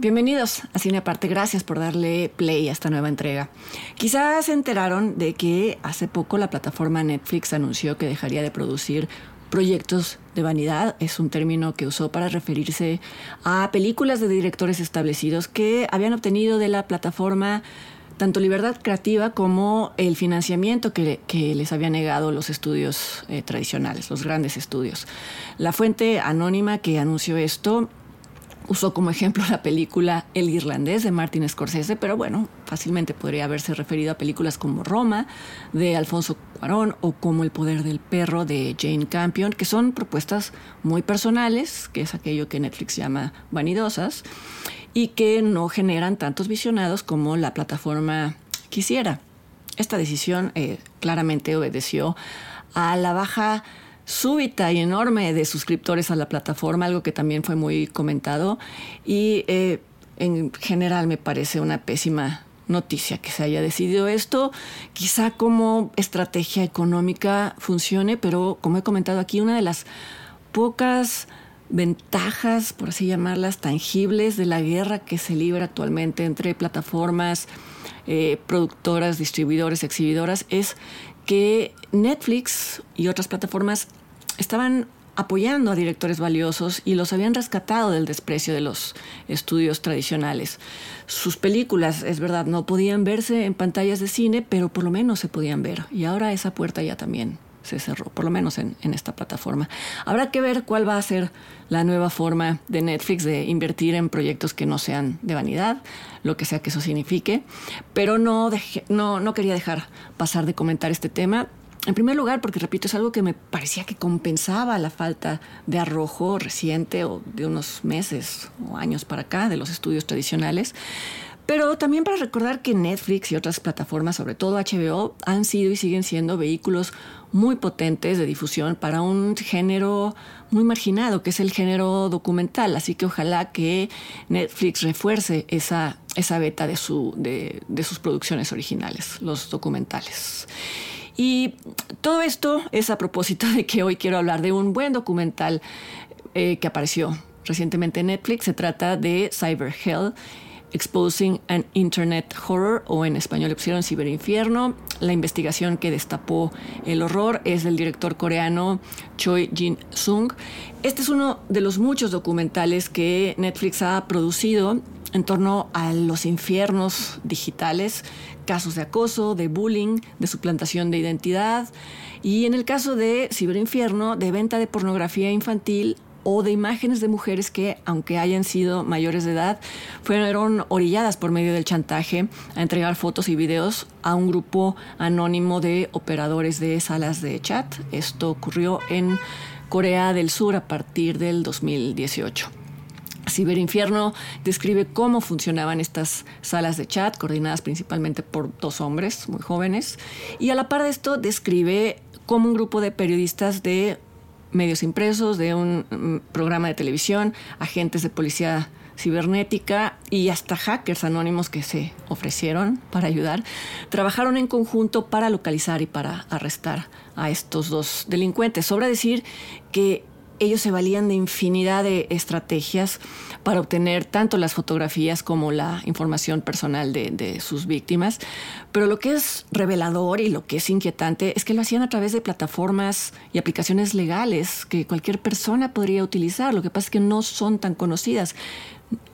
Bienvenidos a Cine Aparte, gracias por darle play a esta nueva entrega. Quizás se enteraron de que hace poco la plataforma Netflix anunció que dejaría de producir proyectos de vanidad, es un término que usó para referirse a películas de directores establecidos que habían obtenido de la plataforma tanto libertad creativa como el financiamiento que, les había negado los estudios eh, tradicionales, los grandes estudios. La fuente anónima que anunció esto usó como ejemplo la película El Irlandés de Martin Scorsese, pero bueno, fácilmente podría haberse referido a películas como Roma de Alfonso Cuarón o como El Poder del Perro de Jane Campion, que son propuestas muy personales, que es aquello que Netflix llama vanidosas, y que no generan tantos visionados como la plataforma quisiera. Esta decisión eh, claramente obedeció a la baja súbita y enorme de suscriptores a la plataforma, algo que también fue muy comentado. Y eh, en general me parece una pésima noticia que se haya decidido esto. Quizá como estrategia económica funcione, pero como he comentado aquí, una de las pocas ventajas, por así llamarlas, tangibles de la guerra que se libra actualmente entre plataformas, eh, productoras, distribuidores, exhibidoras, es que Netflix y otras plataformas estaban apoyando a directores valiosos y los habían rescatado del desprecio de los estudios tradicionales. Sus películas, es verdad, no podían verse en pantallas de cine, pero por lo menos se podían ver. Y ahora esa puerta ya también se cerró, por lo menos en, esta plataforma. Habrá que ver cuál va a ser la nueva forma de Netflix de invertir en proyectos que no sean de vanidad, lo que sea que eso signifique, pero no quería dejar pasar de comentar este tema. En primer lugar, porque repito, es algo que me parecía que compensaba la falta de arrojo reciente o de unos meses o años para acá de los estudios tradicionales. Pero también para recordar que Netflix y otras plataformas, sobre todo HBO, han sido y siguen siendo vehículos muy potentes de difusión para un género muy marginado, que es el género documental. Así que ojalá que Netflix refuerce esa, esa beta de, su, de, de sus producciones originales, los documentales. Y todo esto es a propósito de que hoy quiero hablar de un buen documental eh, que apareció recientemente en Netflix. Se trata de Cyber Hell. Exposing an Internet Horror, o en español le pusieron Ciberinfierno. La investigación que destapó el horror es del director coreano Choi Jin-sung. Este es uno de los muchos documentales que Netflix ha producido en torno a los infiernos digitales, casos de acoso, de bullying, de suplantación de identidad y en el caso de Ciberinfierno, de venta de pornografía infantil o de imágenes de mujeres que, aunque hayan sido mayores de edad, fueron orilladas por medio del chantaje a entregar fotos y videos a un grupo anónimo de operadores de salas de chat. Esto ocurrió en Corea del Sur a partir del 2018. Ciberinfierno describe cómo funcionaban estas salas de chat, coordinadas principalmente por dos hombres muy jóvenes, y a la par de esto describe cómo un grupo de periodistas de medios impresos, de un programa de televisión, agentes de policía cibernética y hasta hackers anónimos que se ofrecieron para ayudar, trabajaron en conjunto para localizar y para arrestar a estos dos delincuentes. Sobra decir que ellos se valían de infinidad de estrategias para obtener tanto las fotografías como la información personal de, sus víctimas. Pero lo que es revelador y lo que es inquietante es que lo hacían a través de plataformas y aplicaciones legales que cualquier persona podría utilizar. Lo que pasa es que no son tan conocidas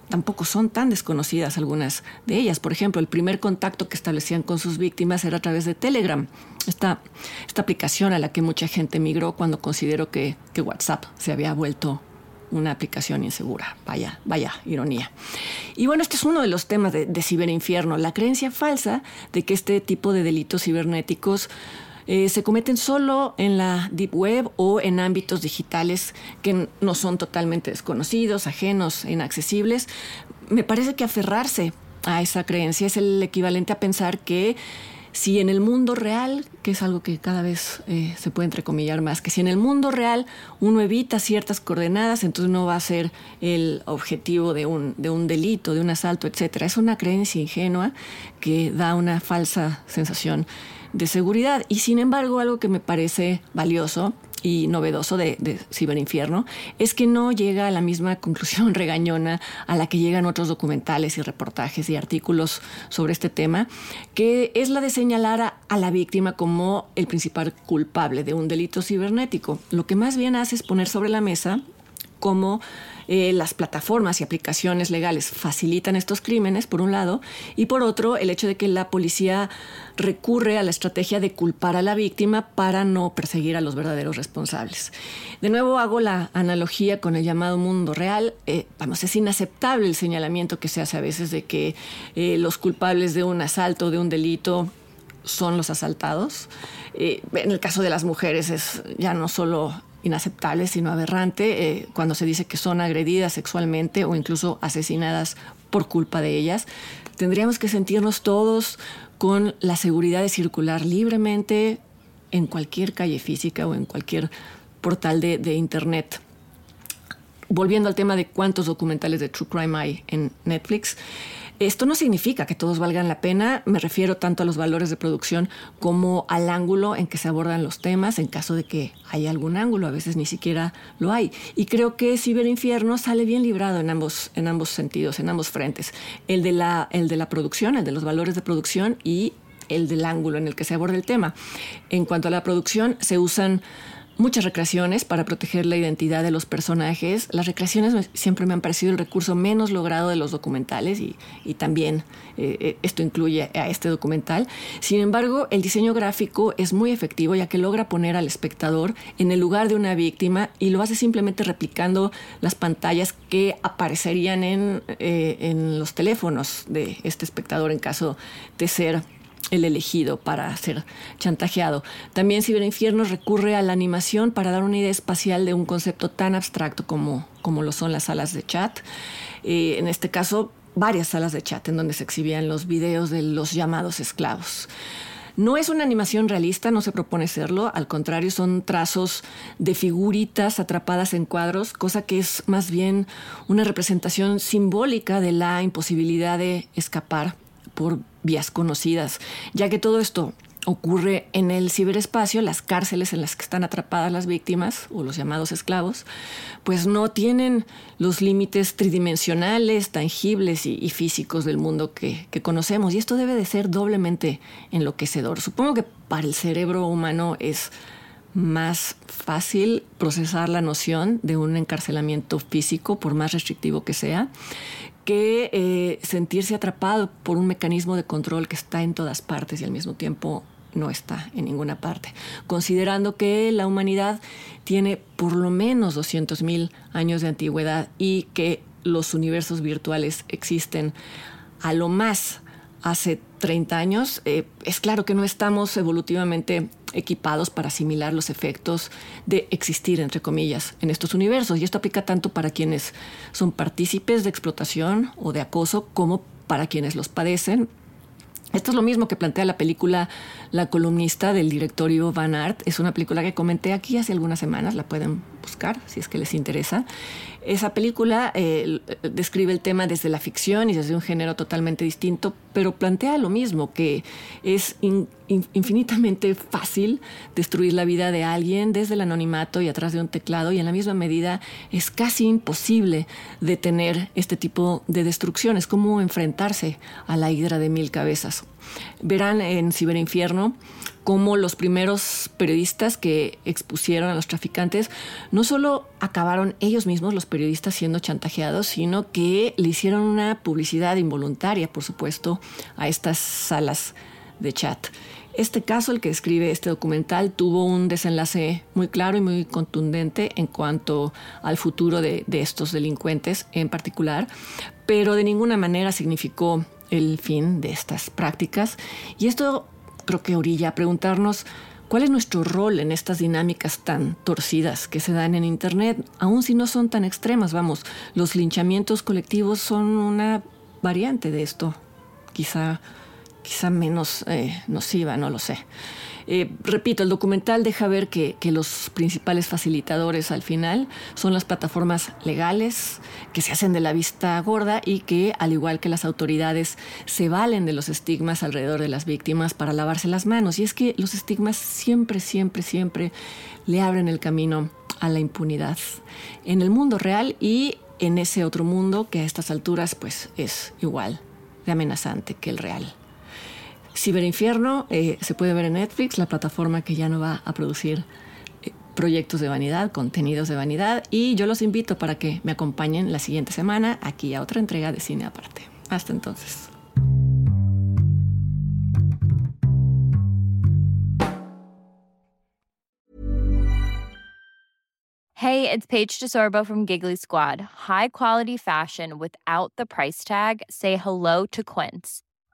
tampoco son tan desconocidas algunas de ellas. Por ejemplo, el primer contacto que establecían con sus víctimas era a través de Telegram, esta, esta aplicación a la que mucha gente migró cuando consideró que, que WhatsApp se había vuelto una aplicación insegura. Vaya, vaya, ironía. Y bueno, este es uno de los temas de, de ciberinfierno, la creencia falsa de que este tipo de delitos cibernéticos eh, se cometen solo en la Deep Web o en ámbitos digitales que no son totalmente desconocidos, ajenos, inaccesibles. Me parece que aferrarse a esa creencia es el equivalente a pensar que si en el mundo real, que es algo que cada vez eh, se puede entrecomillar más, que si en el mundo real uno evita ciertas coordenadas, entonces no va a ser el objetivo de un, de un delito, de un asalto, etc. Es una creencia ingenua que da una falsa sensación de seguridad. Y sin embargo, algo que me parece valioso y novedoso de, Ciberinfierno es que no llega a la misma conclusión regañona a la que llegan otros documentales y reportajes y artículos sobre este tema, que es la de señalar a la víctima como el principal culpable de un delito cibernético. Lo que más bien hace es poner sobre la mesa cómo eh, las plataformas y aplicaciones legales facilitan estos crímenes, por un lado, y por otro, el hecho de que la policía recurre a la estrategia de culpar a la víctima para no perseguir a los verdaderos responsables. De nuevo hago la analogía con el llamado mundo real. Eh, vamos, es inaceptable el señalamiento que se hace a veces de que eh, los culpables de un asalto, de un delito, son los asaltados. En el caso de las mujeres es ya no solo inaceptable, sino aberrante, eh, cuando se dice que son agredidas sexualmente o incluso asesinadas por culpa de ellas. Tendríamos que sentirnos todos con la seguridad de circular libremente en cualquier calle física o en cualquier portal de, de Internet. Volviendo al tema de cuántos documentales de True Crime hay en Netflix, esto no significa que todos valgan la pena, me refiero tanto a los valores de producción como al ángulo en que se abordan los temas, en caso de que haya algún ángulo, a veces ni siquiera lo hay. Y creo que Ciberinfierno sale bien librado en ambos, en ambos sentidos, en ambos frentes. El de, la, el de la producción, el de los valores de producción y el del ángulo en el que se aborda el tema. En cuanto a la producción, se usan muchas recreaciones para proteger la identidad de los personajes. Las recreaciones siempre me han parecido el recurso menos logrado de los documentales y, y también eh, esto incluye a este documental. Sin embargo, el diseño gráfico es muy efectivo ya que logra poner al espectador en el lugar de una víctima y lo hace simplemente replicando las pantallas que aparecerían en, eh, en los teléfonos de este espectador en caso de ser el elegido para ser chantajeado. También Ciberinfierno recurre a la animación para dar una idea espacial de un concepto tan abstracto como, como lo son las salas de chat. Eh, en este caso, varias salas de chat en donde se exhibían los videos de los llamados esclavos. No es una animación realista, no se propone serlo, al contrario, son trazos de figuritas atrapadas en cuadros, cosa que es más bien una representación simbólica de la imposibilidad de escapar por vías conocidas, ya que todo esto ocurre en el ciberespacio, las cárceles en las que están atrapadas las víctimas o los llamados esclavos, pues no tienen los límites tridimensionales, tangibles y, físicos del mundo que, que, conocemos. Y esto debe de ser doblemente enloquecedor. Supongo que para el cerebro humano es más fácil procesar la noción de un encarcelamiento físico, por más restrictivo que sea, que eh, sentirse atrapado por un mecanismo de control que está en todas partes y al mismo tiempo no está en ninguna parte. Considerando que la humanidad tiene por lo menos 200.000 años de antigüedad y que los universos virtuales existen a lo más hace 30 años, eh, es claro que no estamos evolutivamente equipados para asimilar los efectos de existir, entre comillas, en estos universos. Y esto aplica tanto para quienes son partícipes de explotación o de acoso como para quienes los padecen. Esto es lo mismo que plantea la película La columnista del director Ivo Van Art. Es una película que comenté aquí hace algunas semanas, la pueden buscar si es que les interesa. Esa película eh, describe el tema desde la ficción y desde un género totalmente distinto, pero plantea lo mismo, que es in, in, infinitamente fácil destruir la vida de alguien desde el anonimato y atrás de un teclado, y en la misma medida es casi imposible detener este tipo de destrucción. Es como enfrentarse a la hidra de mil cabezas. Verán en Ciberinfierno cómo los primeros periodistas que expusieron a los traficantes no solo acabaron ellos mismos, los periodistas, siendo chantajeados, sino que le hicieron una publicidad involuntaria, por supuesto, a estas salas de chat. Este caso, el que escribe este documental, tuvo un desenlace muy claro y muy contundente en cuanto al futuro de, de estos delincuentes en particular, pero de ninguna manera significó el fin de estas prácticas. Y esto creo que orilla a preguntarnos ¿Cuál es nuestro rol en estas dinámicas tan torcidas que se dan en Internet? Aun si no son tan extremas, vamos, los linchamientos colectivos son una variante de esto, quizá, quizá menos eh, nociva, no lo sé. Eh, repito, el documental deja ver que, que, los principales facilitadores al final son las plataformas legales que se hacen de la vista gorda y que, al igual que las autoridades, se valen de los estigmas alrededor de las víctimas para lavarse las manos. Y es que los estigmas siempre, siempre, siempre le abren el camino a la impunidad en el mundo real y en ese otro mundo que a estas alturas pues es igual de amenazante que el real. Ciberinfierno eh, se puede ver en Netflix, la plataforma que ya no va a producir eh, proyectos de vanidad, contenidos de vanidad, y yo los invito para que me acompañen la siguiente semana aquí a otra entrega de Cine Aparte. Hasta entonces. Hey, it's Paige DeSorbo from Giggly Squad. High quality fashion without the price tag. Say hello to Quince.